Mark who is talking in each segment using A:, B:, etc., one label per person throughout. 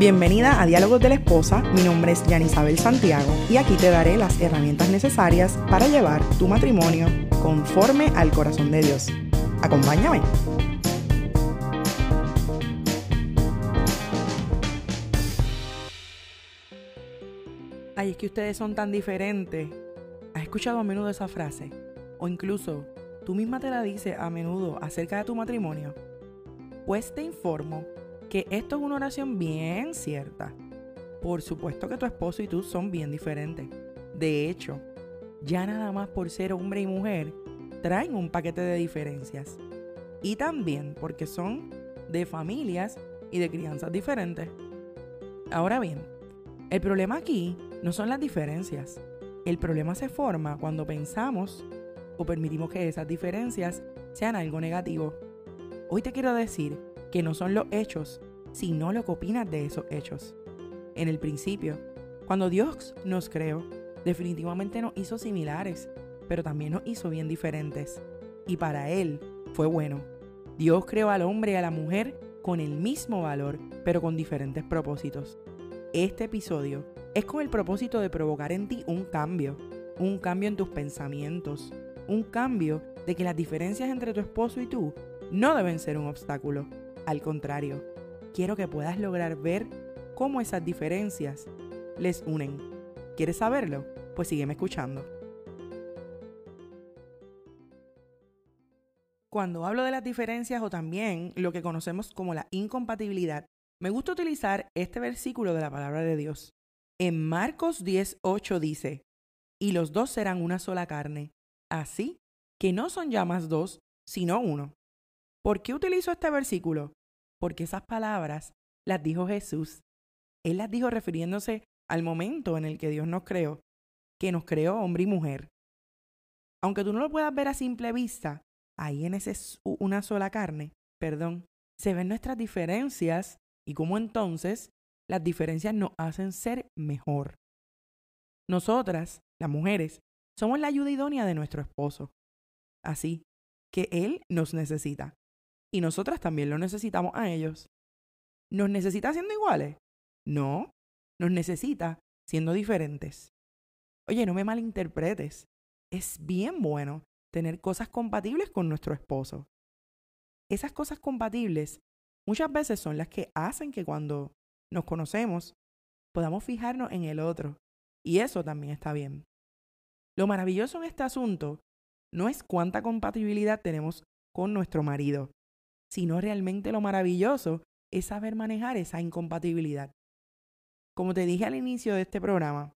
A: Bienvenida a Diálogos de la Esposa, mi nombre es Yanisabel Santiago y aquí te daré las herramientas necesarias para llevar tu matrimonio conforme al corazón de Dios. Acompáñame. Ay, es que ustedes son tan diferentes. ¿Has escuchado a menudo esa frase? O incluso, tú misma te la dices a menudo acerca de tu matrimonio. Pues te informo que esto es una oración bien cierta. Por supuesto que tu esposo y tú son bien diferentes. De hecho, ya nada más por ser hombre y mujer, traen un paquete de diferencias. Y también porque son de familias y de crianzas diferentes. Ahora bien, el problema aquí no son las diferencias. El problema se forma cuando pensamos o permitimos que esas diferencias sean algo negativo. Hoy te quiero decir que no son los hechos, sino lo que opinas de esos hechos. En el principio, cuando Dios nos creó, definitivamente nos hizo similares, pero también nos hizo bien diferentes. Y para Él fue bueno. Dios creó al hombre y a la mujer con el mismo valor, pero con diferentes propósitos. Este episodio es con el propósito de provocar en ti un cambio, un cambio en tus pensamientos, un cambio de que las diferencias entre tu esposo y tú no deben ser un obstáculo, al contrario, quiero que puedas lograr ver cómo esas diferencias les unen. ¿Quieres saberlo? Pues sígueme escuchando. Cuando hablo de las diferencias o también lo que conocemos como la incompatibilidad, me gusta utilizar este versículo de la palabra de Dios. En Marcos 10:8 dice, y los dos serán una sola carne, así que no son ya más dos, sino uno. ¿Por qué utilizo este versículo? porque esas palabras las dijo Jesús. Él las dijo refiriéndose al momento en el que Dios nos creó, que nos creó hombre y mujer. Aunque tú no lo puedas ver a simple vista, ahí en ese una sola carne, perdón, se ven nuestras diferencias y cómo entonces las diferencias nos hacen ser mejor. Nosotras, las mujeres, somos la ayuda idónea de nuestro esposo. Así que Él nos necesita y nosotras también lo necesitamos a ellos. ¿Nos necesita siendo iguales? No, nos necesita siendo diferentes. Oye, no me malinterpretes. Es bien bueno tener cosas compatibles con nuestro esposo. Esas cosas compatibles muchas veces son las que hacen que cuando nos conocemos podamos fijarnos en el otro. Y eso también está bien. Lo maravilloso en este asunto no es cuánta compatibilidad tenemos con nuestro marido, sino realmente lo maravilloso es saber manejar esa incompatibilidad. Como te dije al inicio de este programa,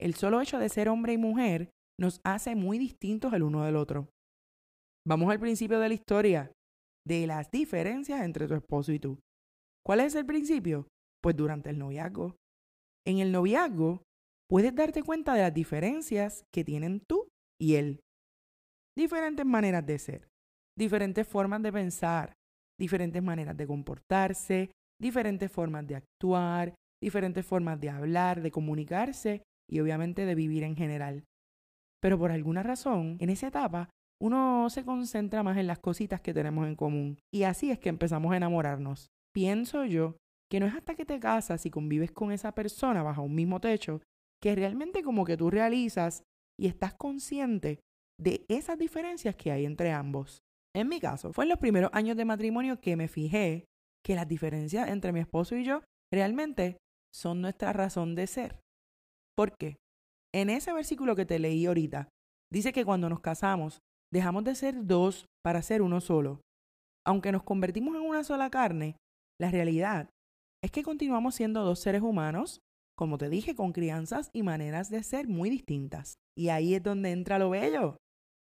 A: el solo hecho de ser hombre y mujer nos hace muy distintos el uno del otro. Vamos al principio de la historia, de las diferencias entre tu esposo y tú. ¿Cuál es el principio? Pues durante el noviazgo. En el noviazgo puedes darte cuenta de las diferencias que tienen tú y él. Diferentes maneras de ser, diferentes formas de pensar, diferentes maneras de comportarse, diferentes formas de actuar, diferentes formas de hablar, de comunicarse y obviamente de vivir en general. Pero por alguna razón, en esa etapa, uno se concentra más en las cositas que tenemos en común. Y así es que empezamos a enamorarnos. Pienso yo que no es hasta que te casas y convives con esa persona bajo un mismo techo que realmente como que tú realizas y estás consciente de esas diferencias que hay entre ambos. En mi caso, fue en los primeros años de matrimonio que me fijé que las diferencias entre mi esposo y yo realmente son nuestra razón de ser. ¿Por qué? En ese versículo que te leí ahorita, dice que cuando nos casamos, dejamos de ser dos para ser uno solo. Aunque nos convertimos en una sola carne, la realidad es que continuamos siendo dos seres humanos, como te dije, con crianzas y maneras de ser muy distintas. Y ahí es donde entra lo bello.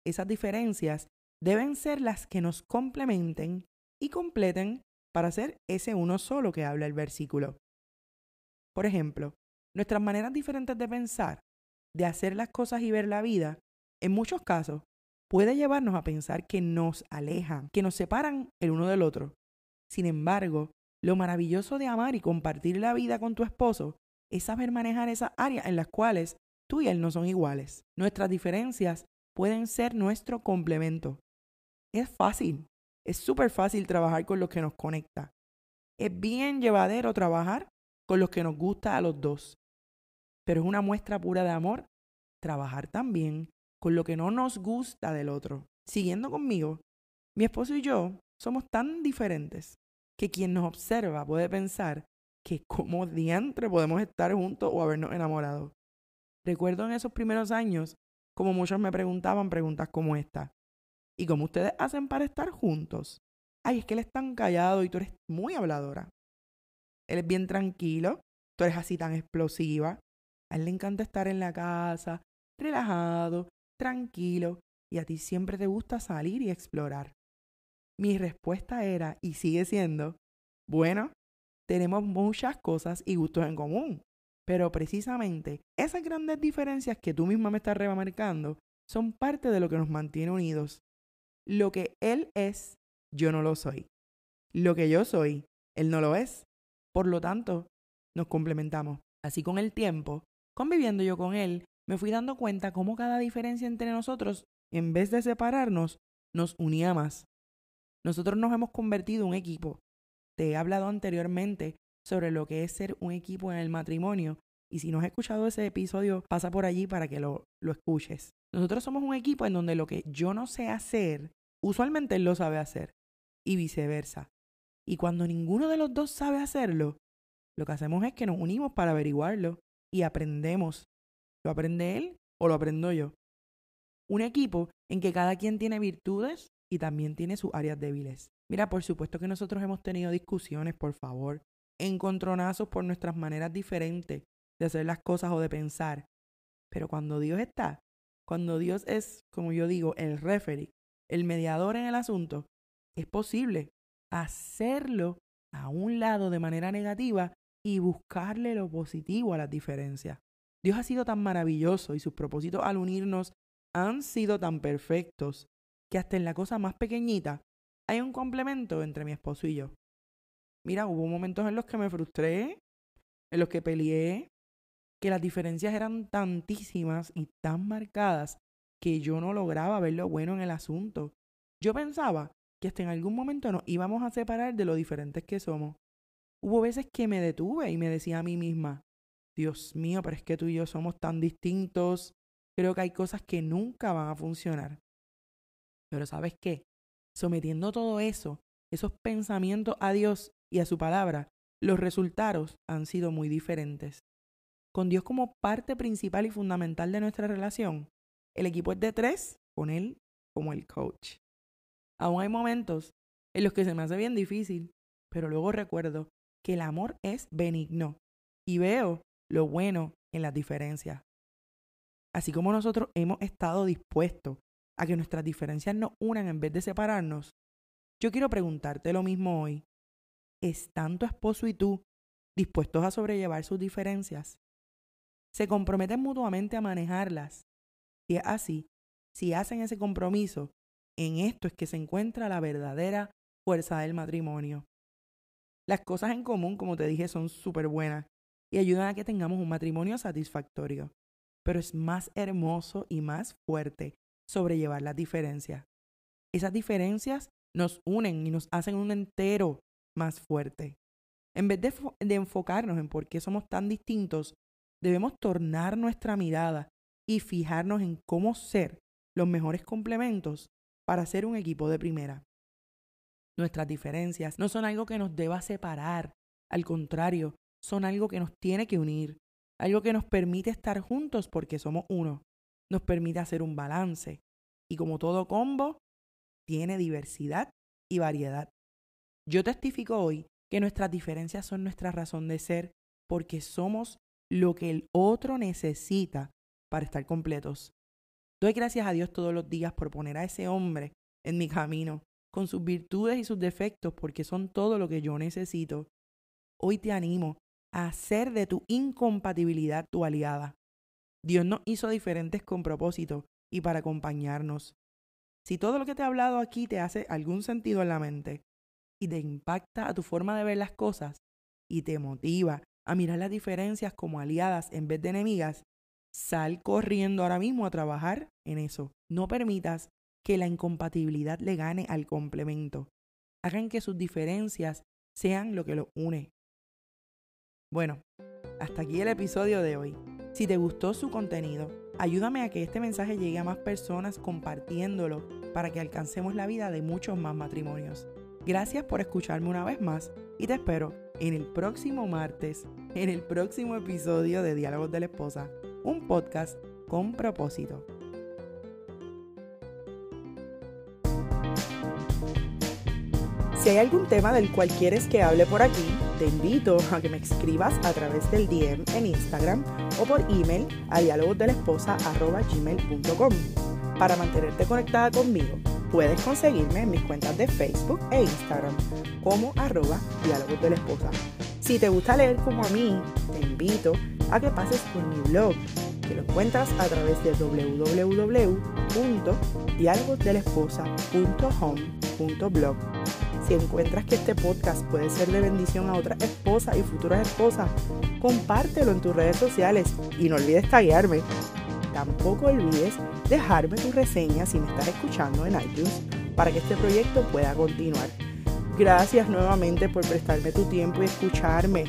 A: Esas diferencias deben ser las que nos complementen y completen para ser ese uno solo que habla el versículo. Por ejemplo, nuestras maneras diferentes de pensar, de hacer las cosas y ver la vida, en muchos casos, puede llevarnos a pensar que nos alejan, que nos separan el uno del otro. Sin embargo, lo maravilloso de amar y compartir la vida con tu esposo es saber manejar esas áreas en las cuales tú y él no son iguales. Nuestras diferencias pueden ser nuestro complemento es fácil, es súper fácil trabajar con lo que nos conecta. Es bien llevadero trabajar con los que nos gusta a los dos. Pero es una muestra pura de amor trabajar también con lo que no nos gusta del otro. Siguiendo conmigo, mi esposo y yo somos tan diferentes que quien nos observa puede pensar que como diantre podemos estar juntos o habernos enamorado. Recuerdo en esos primeros años como muchos me preguntaban preguntas como esta. ¿Y cómo ustedes hacen para estar juntos? Ay, es que él es tan callado y tú eres muy habladora. Él es bien tranquilo, tú eres así tan explosiva. A él le encanta estar en la casa, relajado, tranquilo, y a ti siempre te gusta salir y explorar. Mi respuesta era, y sigue siendo, bueno, tenemos muchas cosas y gustos en común, pero precisamente esas grandes diferencias que tú misma me estás remarcando son parte de lo que nos mantiene unidos. Lo que él es, yo no lo soy. Lo que yo soy, él no lo es. Por lo tanto, nos complementamos. Así con el tiempo, conviviendo yo con él, me fui dando cuenta cómo cada diferencia entre nosotros, en vez de separarnos, nos unía más. Nosotros nos hemos convertido en un equipo. Te he hablado anteriormente sobre lo que es ser un equipo en el matrimonio y si no has escuchado ese episodio, pasa por allí para que lo, lo escuches. Nosotros somos un equipo en donde lo que yo no sé hacer, usualmente él lo sabe hacer y viceversa. Y cuando ninguno de los dos sabe hacerlo, lo que hacemos es que nos unimos para averiguarlo y aprendemos. ¿Lo aprende él o lo aprendo yo? Un equipo en que cada quien tiene virtudes y también tiene sus áreas débiles. Mira, por supuesto que nosotros hemos tenido discusiones, por favor, encontronazos por nuestras maneras diferentes de hacer las cosas o de pensar. Pero cuando Dios está, cuando Dios es, como yo digo, el referee, el mediador en el asunto, es posible hacerlo a un lado de manera negativa y buscarle lo positivo a las diferencias. Dios ha sido tan maravilloso y sus propósitos al unirnos han sido tan perfectos que hasta en la cosa más pequeñita hay un complemento entre mi esposo y yo. Mira, hubo momentos en los que me frustré, en los que peleé, que las diferencias eran tantísimas y tan marcadas que yo no lograba ver lo bueno en el asunto. Yo pensaba que hasta en algún momento nos íbamos a separar de lo diferentes que somos. Hubo veces que me detuve y me decía a mí misma, Dios mío, pero es que tú y yo somos tan distintos, creo que hay cosas que nunca van a funcionar. Pero ¿sabes qué? Sometiendo todo eso, esos pensamientos a Dios y a su palabra, los resultados han sido muy diferentes con Dios como parte principal y fundamental de nuestra relación, el equipo es de tres, con Él como el coach. Aún hay momentos en los que se me hace bien difícil, pero luego recuerdo que el amor es benigno y veo lo bueno en las diferencias. Así como nosotros hemos estado dispuestos a que nuestras diferencias nos unan en vez de separarnos, yo quiero preguntarte lo mismo hoy. ¿Están tu esposo y tú dispuestos a sobrellevar sus diferencias? Se comprometen mutuamente a manejarlas. Si es así, si hacen ese compromiso, en esto es que se encuentra la verdadera fuerza del matrimonio. Las cosas en común, como te dije, son súper buenas y ayudan a que tengamos un matrimonio satisfactorio. Pero es más hermoso y más fuerte sobrellevar las diferencias. Esas diferencias nos unen y nos hacen un entero más fuerte. En vez de, de enfocarnos en por qué somos tan distintos, debemos tornar nuestra mirada y fijarnos en cómo ser los mejores complementos para ser un equipo de primera. Nuestras diferencias no son algo que nos deba separar, al contrario, son algo que nos tiene que unir, algo que nos permite estar juntos porque somos uno, nos permite hacer un balance y como todo combo, tiene diversidad y variedad. Yo testifico hoy que nuestras diferencias son nuestra razón de ser porque somos lo que el otro necesita para estar completos. Doy gracias a Dios todos los días por poner a ese hombre en mi camino, con sus virtudes y sus defectos, porque son todo lo que yo necesito. Hoy te animo a hacer de tu incompatibilidad tu aliada. Dios nos hizo diferentes con propósito y para acompañarnos. Si todo lo que te he hablado aquí te hace algún sentido en la mente y te impacta a tu forma de ver las cosas y te motiva a mirar las diferencias como aliadas en vez de enemigas, sal corriendo ahora mismo a trabajar en eso. No permitas que la incompatibilidad le gane al complemento. Hagan que sus diferencias sean lo que los une. Bueno, hasta aquí el episodio de hoy. Si te gustó su contenido, ayúdame a que este mensaje llegue a más personas compartiéndolo para que alcancemos la vida de muchos más matrimonios. Gracias por escucharme una vez más y te espero en el próximo martes, en el próximo episodio de Diálogos de la Esposa, un podcast con propósito. Si hay algún tema del cual quieres que hable por aquí, te invito a que me escribas a través del DM en Instagram o por email a dialogosdelesposa.gmail.com. Para mantenerte conectada conmigo, puedes conseguirme en mis cuentas de Facebook e Instagram como arroba diálogos de esposa. Si te gusta leer como a mí, te invito a que pases por mi blog, que lo encuentras a través de www.dialogosdelesposa.home.blog. Si encuentras que este podcast puede ser de bendición a otras esposas y futuras esposas, compártelo en tus redes sociales y no olvides taguearme. Tampoco olvides dejarme tu reseña si me estás escuchando en iTunes para que este proyecto pueda continuar. Gracias nuevamente por prestarme tu tiempo y escucharme.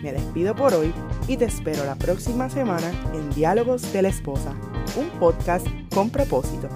A: Me despido por hoy y te espero la próxima semana en Diálogos de la Esposa, un podcast con propósito.